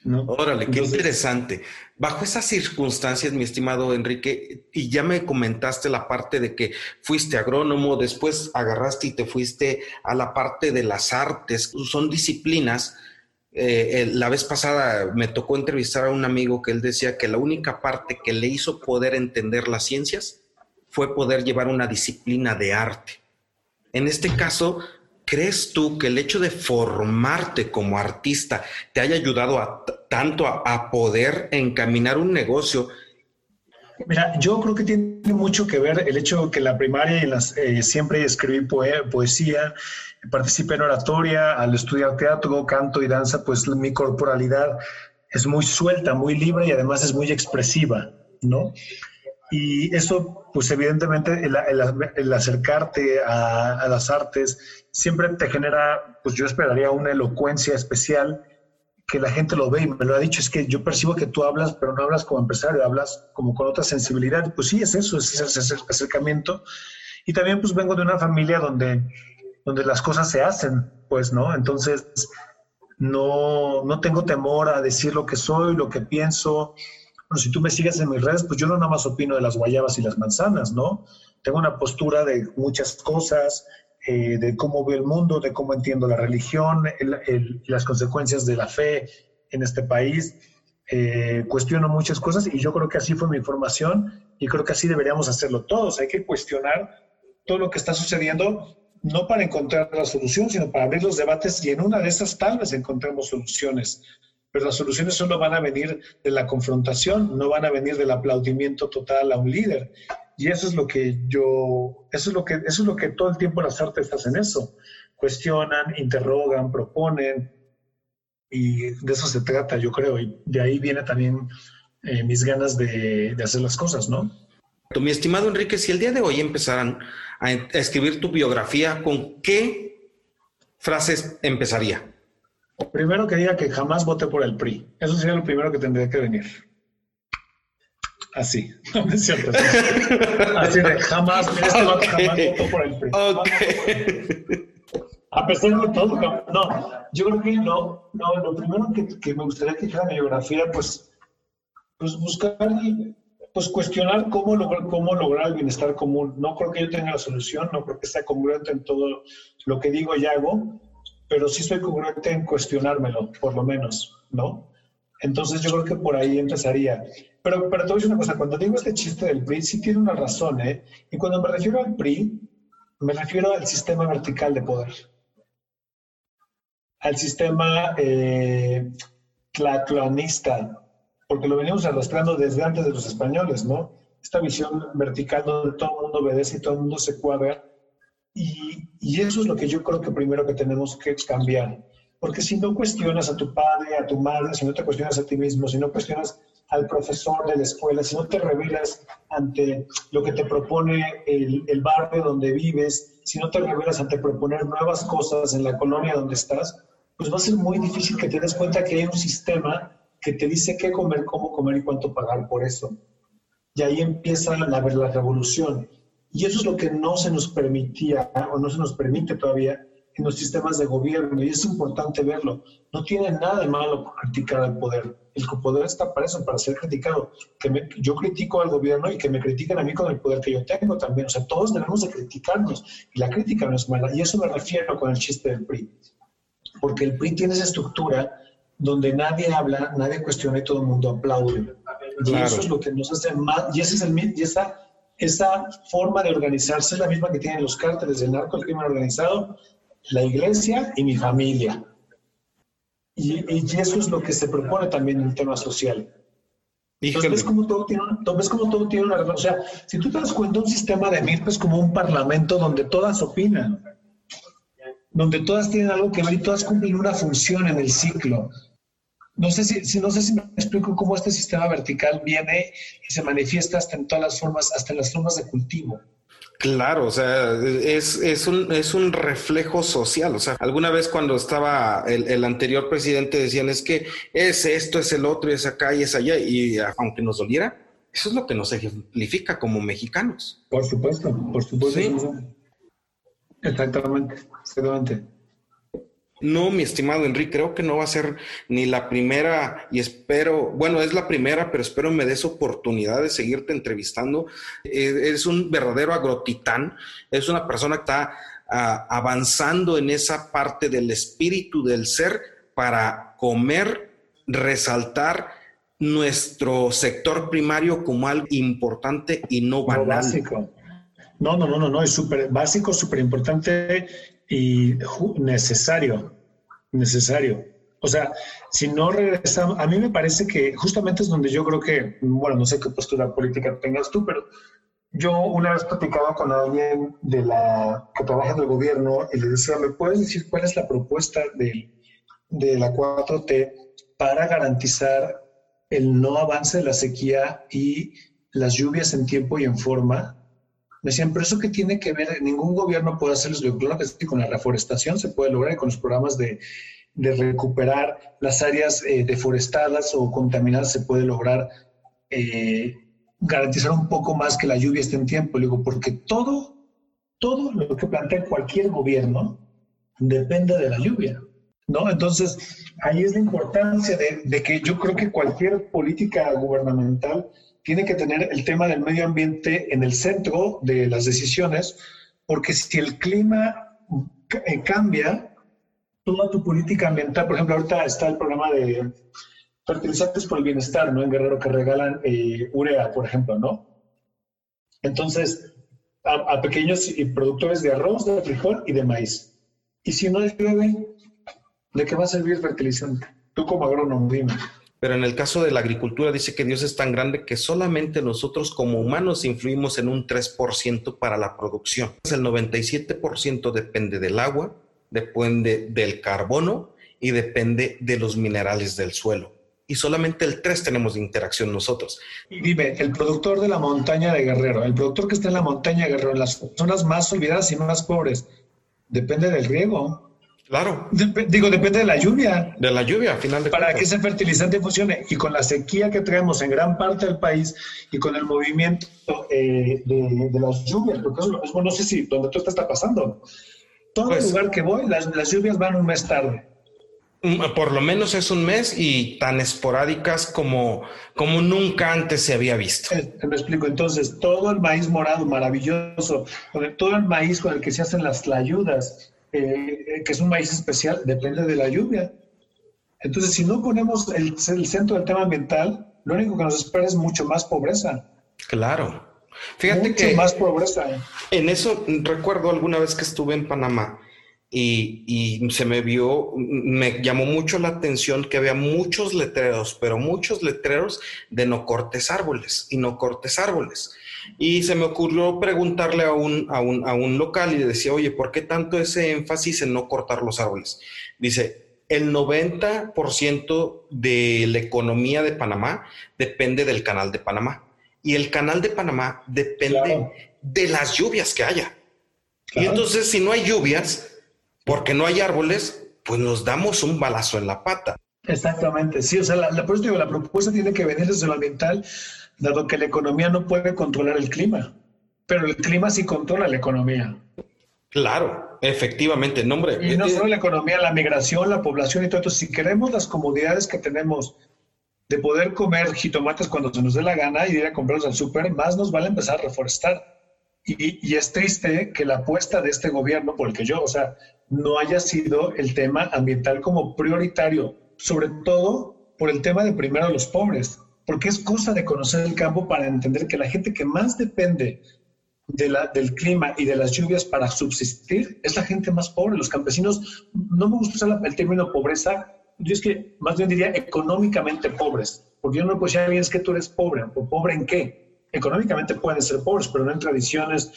Órale, qué interesante. Bajo esas circunstancias, mi estimado Enrique, y ya me comentaste la parte de que fuiste agrónomo, después agarraste y te fuiste a la parte de las artes, son disciplinas. Eh, la vez pasada me tocó entrevistar a un amigo que él decía que la única parte que le hizo poder entender las ciencias fue poder llevar una disciplina de arte. En este caso, ¿crees tú que el hecho de formarte como artista te haya ayudado tanto a, poder encaminar un negocio? Mira, yo creo que tiene mucho que ver el hecho que la primaria eh, siempre escribí poesía, participé en oratoria, al estudiar teatro, canto y danza, pues mi corporalidad es muy suelta, muy libre y además es muy expresiva, ¿no? Y eso, pues evidentemente, el, acercarte a, las artes siempre te genera, pues yo esperaría una elocuencia especial que la gente lo ve y me lo ha dicho, es que yo percibo que tú hablas, pero no hablas como empresario, hablas como con otra sensibilidad. Pues sí, es eso, es ese acercamiento. Y también pues vengo de una familia donde, donde las cosas se hacen, pues, ¿no? Entonces, no, no tengo temor a decir lo que soy, lo que pienso, bueno, si tú me sigues en mis redes, pues yo no nada más opino de las guayabas y las manzanas, ¿no? Tengo una postura de muchas cosas, eh, de cómo veo el mundo, de cómo entiendo la religión, las consecuencias de la fe en este país. Eh, cuestiono muchas cosas y yo creo que así fue mi formación y creo que así deberíamos hacerlo todos. Hay que cuestionar todo lo que está sucediendo, no para encontrar la solución, sino para abrir los debates y en una de esas tal vez encontremos soluciones pero las soluciones solo van a venir de la confrontación, no van a venir del aplaudimiento total a un líder. Y eso es lo que yo, eso es lo que, eso es lo que todo el tiempo las artes hacen eso. Cuestionan, interrogan, proponen, y de eso se trata, yo creo. Y de ahí viene también eh, mis ganas de, hacer las cosas, ¿no? Mi estimado Enrique, si el día de hoy empezaran a escribir tu biografía, ¿con qué frases empezaría? Primero que diga que jamás voté por el PRI. Eso sería lo primero que tendría que venir. Así. No, es cierto. Así de jamás, este jamás votó por el PRI. A pesar de todo, no, yo creo que no, no lo primero que, que me gustaría que dijera mi biografía, pues, pues buscar pues cuestionar cómo lograr, cómo lograr el bienestar común. No creo que yo tenga la solución, no creo que sea congruente en todo lo que digo y hago, pero sí soy congruente en cuestionármelo, por lo menos, ¿no? Entonces yo creo que por ahí empezaría. Pero, pero te voy a decir una cosa, cuando digo este chiste del PRI, sí tiene una razón, ¿eh? Y cuando me refiero al PRI, me refiero al sistema vertical de poder. Al sistema eh, porque lo venimos arrastrando desde antes de los españoles, ¿no? Esta visión vertical donde todo el mundo obedece y todo el mundo se cuadra y, eso es lo que yo creo que primero que tenemos que cambiar. Porque si no cuestionas a tu padre, a tu madre, si no te cuestionas a ti mismo, si no cuestionas al profesor de la escuela, si no te revelas ante lo que te propone el, el barrio donde vives, si no te revelas ante proponer nuevas cosas en la colonia donde estás, pues va a ser muy difícil que te des cuenta que hay un sistema que te dice qué comer, cómo comer y cuánto pagar por eso. Y ahí empieza la, la revolución. Y eso es lo que no se nos permitía o no se nos permite todavía en los sistemas de gobierno y es importante verlo. No tiene nada de malo criticar al poder. El poder está para eso, para ser criticado. Que yo critico al gobierno y que me critiquen a mí con el poder que yo tengo también. O sea, todos debemos de criticarnos y la crítica no es mala. Y eso me refiero con el chiste del PRI. Porque el PRI tiene esa estructura donde nadie habla, nadie cuestiona y todo el mundo aplaude. Y eso es lo que nos hace más, y, ese es el, y esa, esa forma de organizarse es la misma que tienen los cárteles del narco, el crimen organizado, la iglesia y mi familia. Y, eso es lo que se propone también en el tema social. Entonces, ves como, todo tiene, ves como todo tiene una... O sea, si tú te das cuenta, un sistema de MIRP es como un parlamento donde todas opinan, donde todas tienen algo que ver y todas cumplen una función en el ciclo. No sé si, no sé si me explico cómo este sistema vertical viene y se manifiesta hasta en todas las formas, hasta en las formas de cultivo. Claro, o sea, es, es, un, es un reflejo social. O sea, alguna vez cuando estaba el, anterior presidente decían es que es esto, es el otro, es acá y es allá. Y aunque nos doliera, eso es lo que nos ejemplifica como mexicanos. Por supuesto, por supuesto. Exactamente, exactamente. No, mi estimado Enrique, creo que no va a ser ni la primera y espero, bueno, es la primera, pero espero me des oportunidad de seguirte entrevistando. Eh, es un verdadero agrotitán, es una persona que está ah, avanzando en esa parte del espíritu del ser para comer, resaltar nuestro sector primario como algo importante y no banal. No, básico. No, no, no, no, no, es súper básico, súper importante y necesario, necesario. O sea, si no regresamos, a mí me parece que justamente es donde yo creo que, bueno, no sé qué postura política tengas tú, pero yo una vez platicaba con alguien de la que trabaja en el gobierno y le decía, ¿me puedes decir cuál es la propuesta de, de la 4T para garantizar el no avance de la sequía y las lluvias en tiempo y en forma? Me decían, pero eso que tiene que ver, ningún gobierno puede hacerlo, yo creo que con la reforestación se puede lograr y con los programas de, de recuperar las áreas eh, deforestadas o contaminadas se puede lograr eh, garantizar un poco más que la lluvia esté en tiempo. Le digo, porque todo, todo lo que plantea cualquier gobierno depende de la lluvia. ¿No? Entonces, ahí es la importancia de, de que yo creo que cualquier política gubernamental tiene que tener el tema del medio ambiente en el centro de las decisiones, porque si el clima eh, cambia, toda tu política ambiental, por ejemplo, ahorita está el programa de fertilizantes por el bienestar, ¿no? En Guerrero que regalan eh, urea, por ejemplo, ¿no? Entonces, a, pequeños productores de arroz, de frijol y de maíz. Y si no llueve, ¿de qué va a servir fertilizante? Tú como agrónomo, dime. Pero en el caso de la agricultura dice que Dios es tan grande que solamente nosotros como humanos influimos en un 3% para la producción. El 97% depende del agua, depende del carbono y depende de los minerales del suelo. Y solamente el 3 tenemos interacción nosotros. Dime, el productor de la montaña de Guerrero, el productor que está en la montaña de Guerrero, en las zonas más olvidadas y más pobres, depende del riego. Claro. digo, depende de la lluvia. De la lluvia, al final de Para que ese fertilizante funcione. Y con la sequía que traemos en gran parte del país y con el movimiento eh, de, las lluvias, porque eso, es no sé si donde tú te está pasando. Todo pues lugar que voy, las, las lluvias van un mes tarde. Mm, por lo menos es un mes y tan esporádicas como, como nunca antes se había visto. Eh, me explico. Entonces, todo el maíz morado maravilloso, todo el maíz con el que se hacen las tlayudas, eh, que es un maíz especial, depende de la lluvia. Entonces, si no ponemos el, el, centro del tema ambiental, lo único que nos espera es mucho más pobreza. Claro. Fíjate mucho más pobreza. En eso recuerdo alguna vez que estuve en Panamá y, y, se me vio, me llamó mucho la atención que había muchos letreros, pero muchos letreros de no cortes árboles y no cortes árboles. Y se me ocurrió preguntarle a un, a un, a un local y le decía, oye, ¿por qué tanto ese énfasis en no cortar los árboles? Dice, el 90% de la economía de Panamá depende del canal de Panamá. Y el canal de Panamá depende de las lluvias que haya. Y entonces, si no hay lluvias, porque no hay árboles, pues nos damos un balazo en la pata. Exactamente, sí, o sea, la, la, la propuesta tiene que venir desde lo ambiental, dado que la economía no puede controlar el clima, pero el clima sí controla la economía. Claro, efectivamente, nombre. Y no solo la economía, la migración, la población y todo esto. Si queremos las comodidades que tenemos de poder comer jitomates cuando se nos dé la gana y ir a comprarlos al súper, más nos vale empezar a reforestar. Y, y, es triste que la apuesta de este gobierno, por el que yo, o sea, no haya sido el tema ambiental como prioritario, sobre todo por el tema de primero los pobres, porque es cosa de conocer el campo para entender que la gente que más depende de la, del clima y de las lluvias para subsistir es la gente más pobre, los campesinos, no me gusta usar el término pobreza, yo es que más bien diría económicamente pobres, porque yo no puedo decir es que tú eres pobre, ¿o pobre en qué? Económicamente pueden ser pobres, pero no en tradiciones,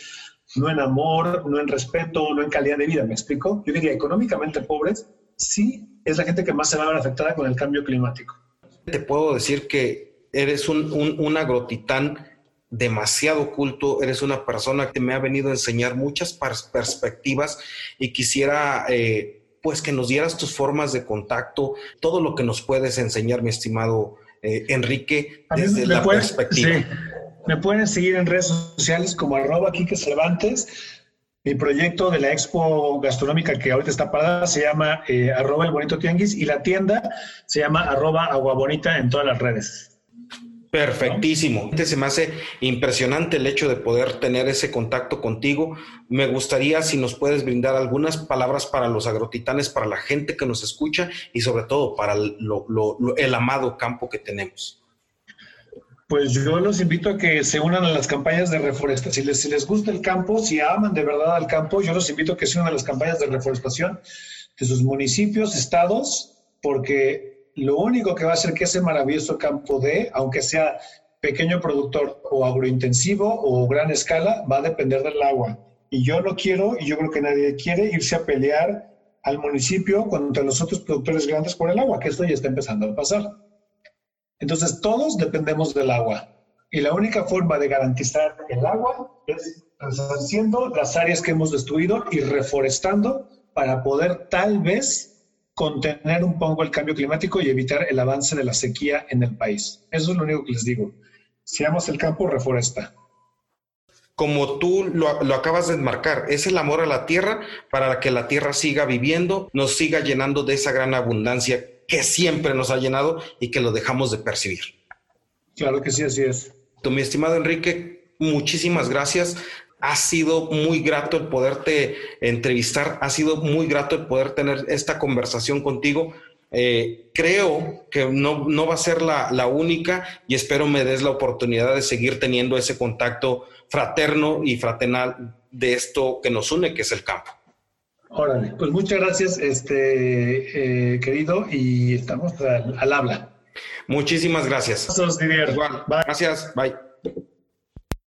no en amor, no en respeto, no en calidad de vida, ¿me explico? Yo diría económicamente pobres, sí es la gente que más se va a ver afectada con el cambio climático. Te puedo decir que eres un, un, un agrotitán demasiado culto, eres una persona que me ha venido a enseñar muchas perspectivas y quisiera eh, pues que nos dieras tus formas de contacto, todo lo que nos puedes enseñar, mi estimado eh, Enrique, desde la perspectiva. Sí. Me pueden seguir en redes sociales como arroba Quique Cervantes. Mi proyecto de la expo gastronómica que ahorita está parada se llama eh, arroba el bonito tianguis y la tienda se llama arroba agua bonita en todas las redes. Perfectísimo. Se me hace impresionante el hecho de poder tener ese contacto contigo. Me gustaría si nos puedes brindar algunas palabras para los agrotitanes, para la gente que nos escucha y sobre todo para el amado campo que tenemos. Pues yo los invito a que se unan a las campañas de reforestación. Si les, si les gusta el campo, si aman de verdad al campo, yo los invito a que se unan a las campañas de reforestación de sus municipios, estados, porque lo único que va a hacer que ese maravilloso campo de, aunque sea pequeño productor o agrointensivo o gran escala, va a depender del agua. Y yo no quiero, y yo creo que nadie quiere, irse a pelear al municipio contra los otros productores grandes por el agua, que esto ya está empezando a pasar. Entonces, todos dependemos del agua. Y la única forma de garantizar el agua es haciendo las áreas que hemos destruido y reforestando para poder tal vez contener un poco el cambio climático y evitar el avance de la sequía en el país. Eso es lo único que les digo. Si amas el campo, reforesta. Como tú lo, lo, acabas de enmarcar, es el amor a la tierra para que la tierra siga viviendo, nos siga llenando de esa gran abundancia que siempre nos ha llenado y que lo dejamos de percibir. Claro que sí, así es. Mi estimado Enrique, muchísimas gracias ha sido muy grato el poderte entrevistar, ha sido muy grato el poder tener esta conversación contigo. Eh, creo que no, no, va a ser la, la, única y espero me des la oportunidad de seguir teniendo ese contacto fraterno y fraternal de esto que nos une, que es el campo. Órale, pues muchas gracias, este, eh, querido, y estamos al, al, habla. Muchísimas gracias. Igual. Bye. Gracias, bye.